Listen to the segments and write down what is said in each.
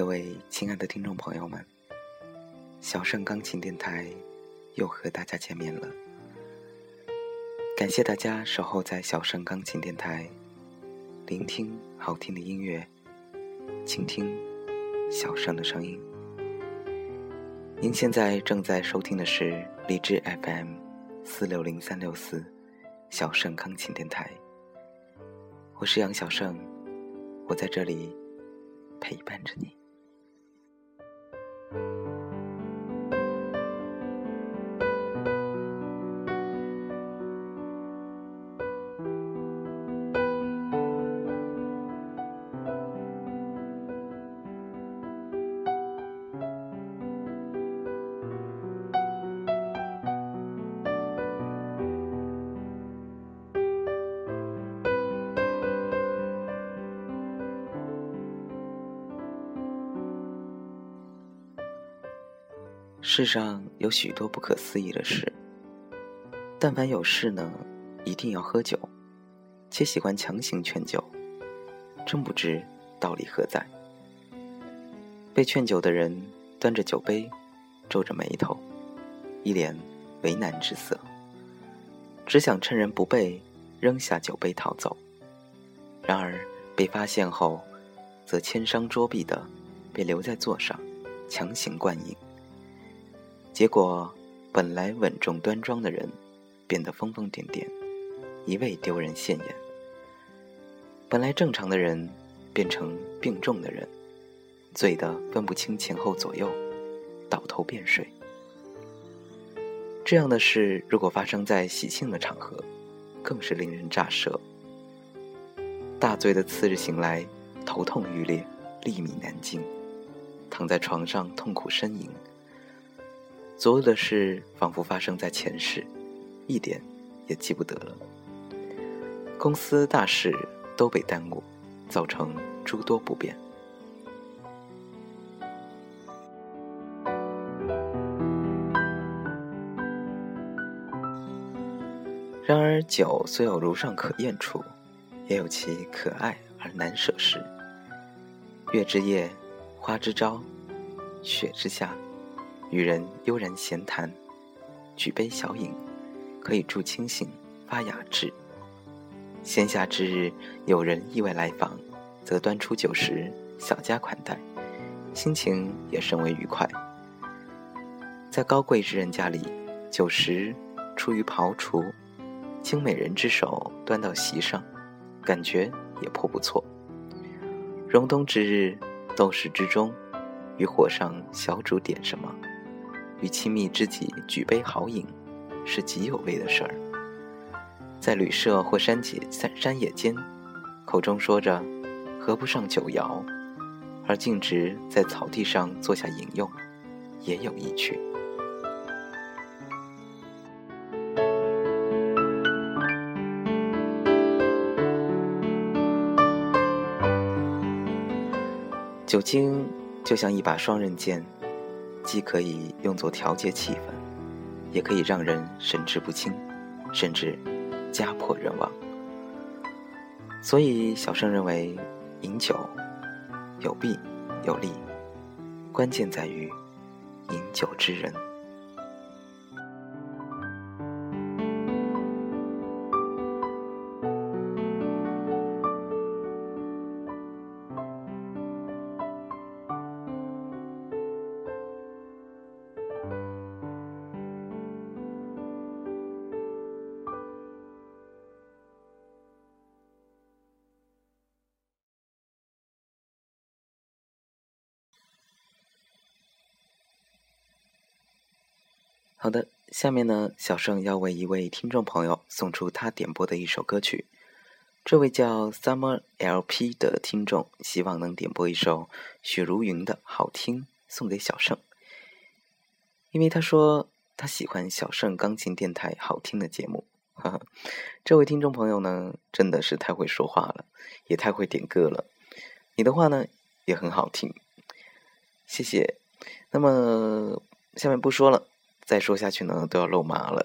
各位亲爱的听众朋友们，小盛钢琴电台又和大家见面了。感谢大家守候在小盛钢琴电台，聆听好听的音乐，倾听小盛的声音。您现在正在收听的是荔枝 FM 四六零三六四小盛钢琴电台，我是杨小盛，我在这里。陪伴着你。thank you 世上有许多不可思议的事，但凡有事呢，一定要喝酒，且喜欢强行劝酒，真不知道理何在。被劝酒的人端着酒杯，皱着眉头，一脸为难之色，只想趁人不备扔下酒杯逃走。然而被发现后，则千伤捉臂的被留在座上，强行灌饮。结果，本来稳重端庄的人，变得疯疯癫癫，一味丢人现眼；本来正常的人，变成病重的人，醉得分不清前后左右，倒头便睡。这样的事，如果发生在喜庆的场合，更是令人咋舌。大醉的次日醒来，头痛欲裂，粒米难进，躺在床上痛苦呻吟。所有的事仿佛发生在前世，一点也记不得了。公司大事都被耽误，造成诸多不便。然而，酒虽有如上可厌处，也有其可爱而难舍时。月之夜，花之朝，雪之下。与人悠然闲谈，举杯小饮，可以助清醒发雅致。闲暇之日，有人意外来访，则端出酒食，小加款待，心情也甚为愉快。在高贵之人家里，酒食出于庖厨，经美人之手端到席上，感觉也颇不错。隆冬之日，斗室之中，于火上小煮点什么。与亲密知己举杯豪饮，是极有味的事儿。在旅社或山野山山野间，口中说着“合不上酒肴”，而径直在草地上坐下饮用，也有意趣。酒精就像一把双刃剑。既可以用作调节气氛，也可以让人神志不清，甚至家破人亡。所以，小生认为，饮酒有弊有利，关键在于饮酒之人。好的，下面呢，小盛要为一位听众朋友送出他点播的一首歌曲。这位叫 Summer LP 的听众希望能点播一首许茹芸的好听送给小盛，因为他说他喜欢小盛钢琴电台好听的节目。哈哈，这位听众朋友呢，真的是太会说话了，也太会点歌了。你的话呢，也很好听，谢谢。那么下面不说了。再说下去呢，都要露麻了。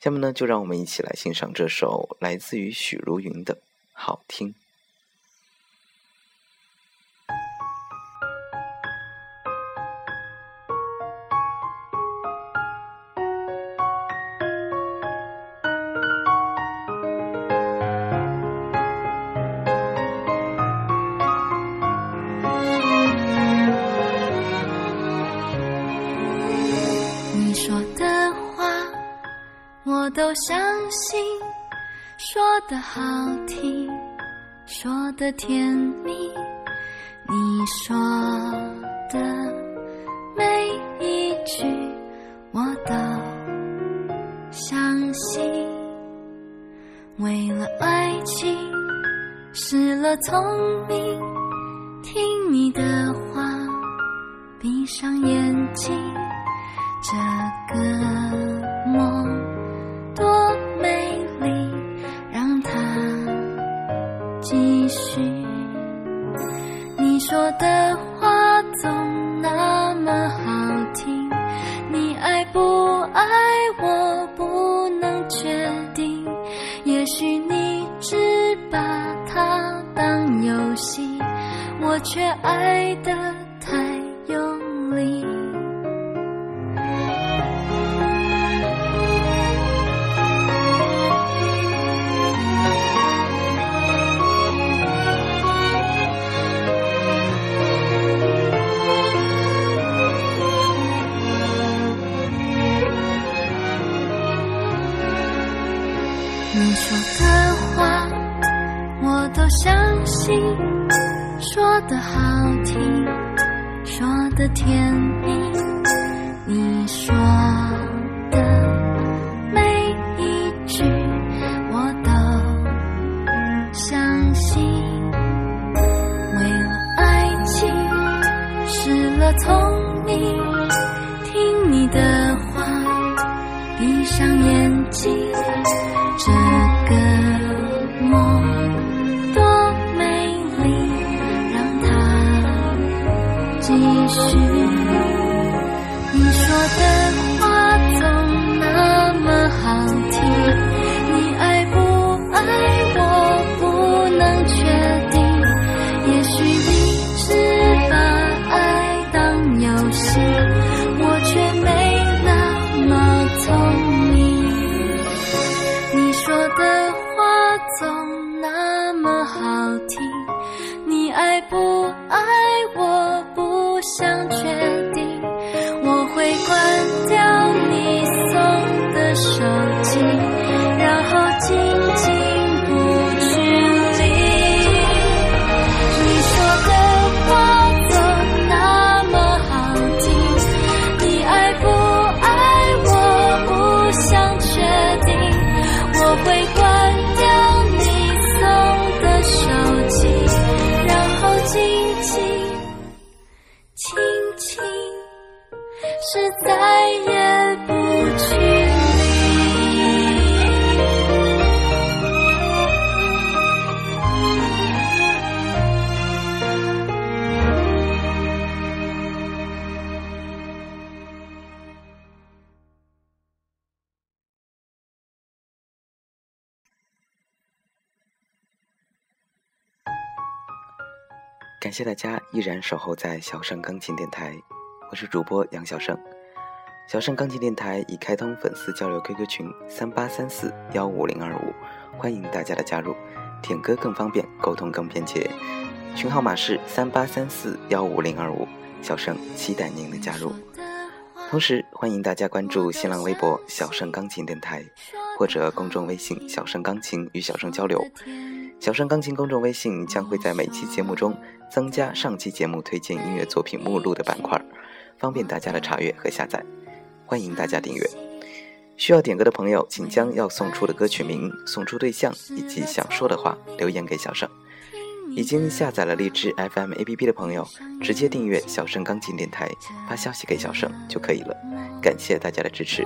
下面呢，就让我们一起来欣赏这首来自于许茹芸的《好听》。我都相信，说的好听，说的甜蜜，你说的每一句我都相信。为了爱情失了聪明，听你的话，闭上眼睛，这个的话总那么好听，你爱不爱我不能确定。也许你只把它当游戏，我却爱的聪明，总那么好听，你爱不爱我不想确定。我会关掉你送的手感谢大家依然守候在小盛钢琴电台，我是主播杨小盛。小盛钢琴电台已开通粉丝交流 QQ 群三八三四幺五零二五，欢迎大家的加入，点歌更方便，沟通更便捷。群号码是三八三四幺五零二五，小盛期待您的加入。同时，欢迎大家关注新浪微博“小盛钢琴电台”或者公众微信“小盛钢琴”与小盛交流。小盛钢琴公众微信将会在每期节目中增加上期节目推荐音乐作品目录的板块，方便大家的查阅和下载。欢迎大家订阅。需要点歌的朋友，请将要送出的歌曲名、送出对象以及想说的话留言给小盛。已经下载了荔枝 FM APP 的朋友，直接订阅小盛钢琴电台，发消息给小盛就可以了。感谢大家的支持。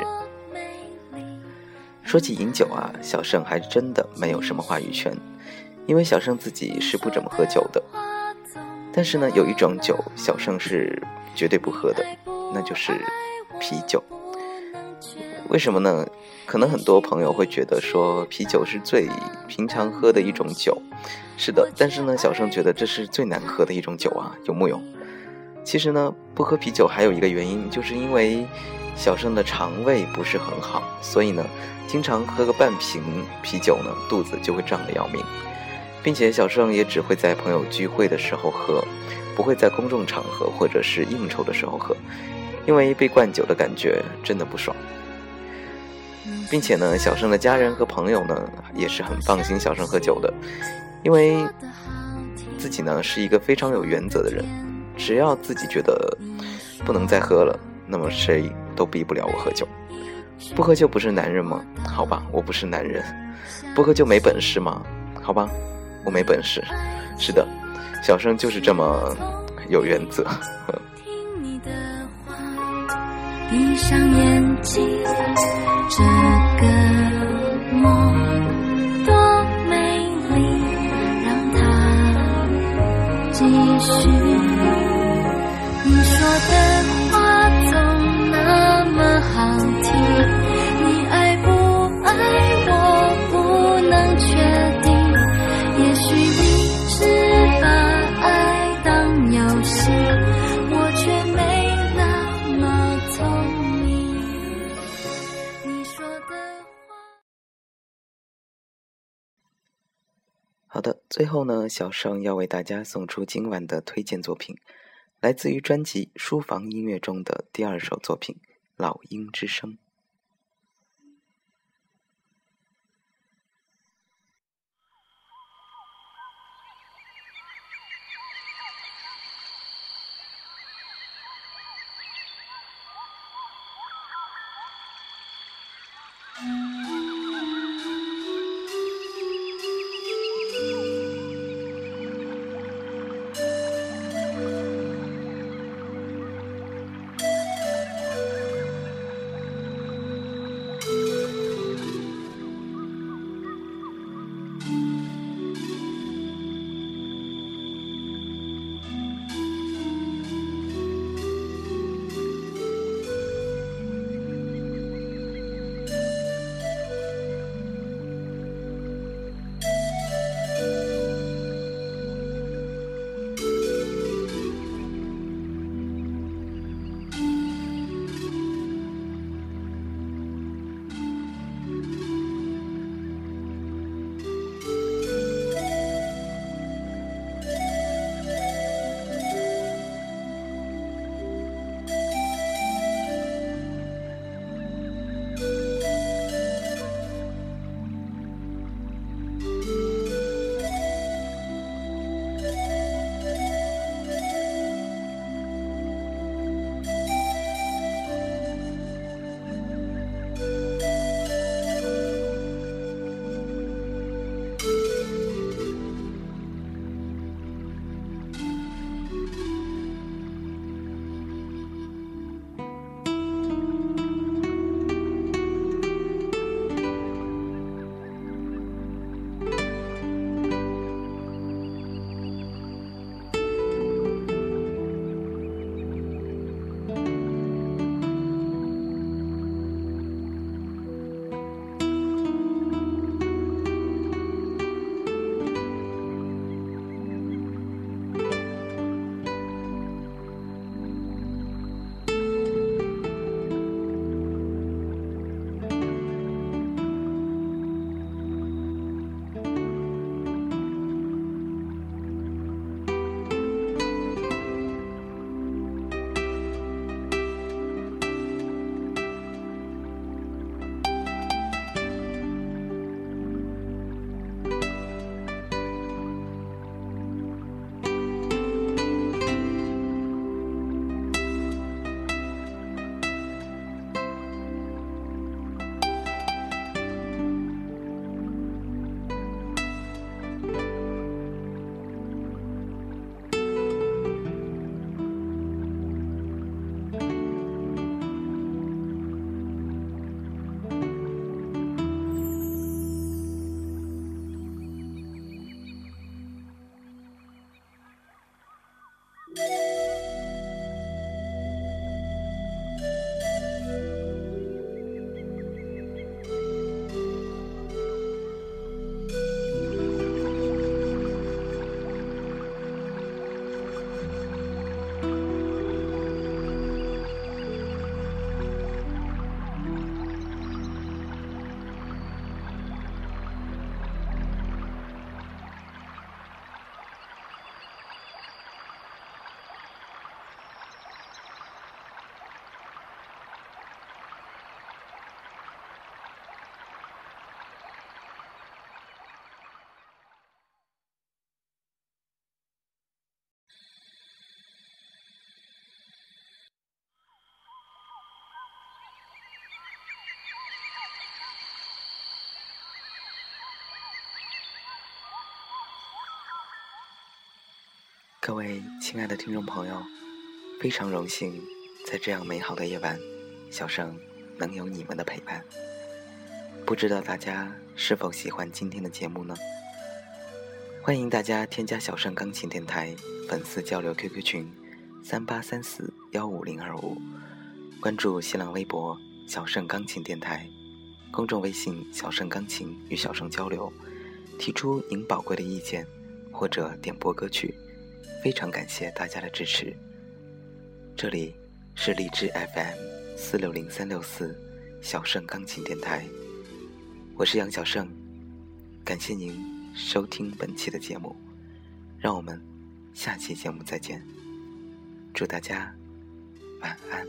说起饮酒啊，小盛还真的没有什么话语权，因为小盛自己是不怎么喝酒的。但是呢，有一种酒，小盛是绝对不喝的，那就是啤酒。为什么呢？可能很多朋友会觉得说啤酒是最平常喝的一种酒，是的。但是呢，小盛觉得这是最难喝的一种酒啊，有木有？其实呢，不喝啤酒还有一个原因，就是因为小盛的肠胃不是很好，所以呢，经常喝个半瓶啤酒呢，肚子就会胀得要命，并且小盛也只会在朋友聚会的时候喝，不会在公众场合或者是应酬的时候喝，因为被灌酒的感觉真的不爽。并且呢，小盛的家人和朋友呢也是很放心小盛喝酒的，因为自己呢是一个非常有原则的人，只要自己觉得不能再喝了，那么谁都逼不了我喝酒。不喝就不是男人吗？好吧，我不是男人。不喝就没本事吗？好吧，我没本事。是的，小生就是这么有原则。闭上眼睛，这个梦多美丽，让它继续。你说的话最后呢，小盛要为大家送出今晚的推荐作品，来自于专辑《书房音乐》中的第二首作品《老鹰之声》。各位亲爱的听众朋友，非常荣幸在这样美好的夜晚，小盛能有你们的陪伴。不知道大家是否喜欢今天的节目呢？欢迎大家添加小盛钢琴电台粉丝交流 QQ 群三八三四幺五零二五，关注新浪微博小盛钢琴电台，公众微信小盛钢琴与小盛交流，提出您宝贵的意见或者点播歌曲。非常感谢大家的支持。这里是荔枝 FM 四六零三六四小盛钢琴电台，我是杨小盛，感谢您收听本期的节目，让我们下期节目再见，祝大家晚安。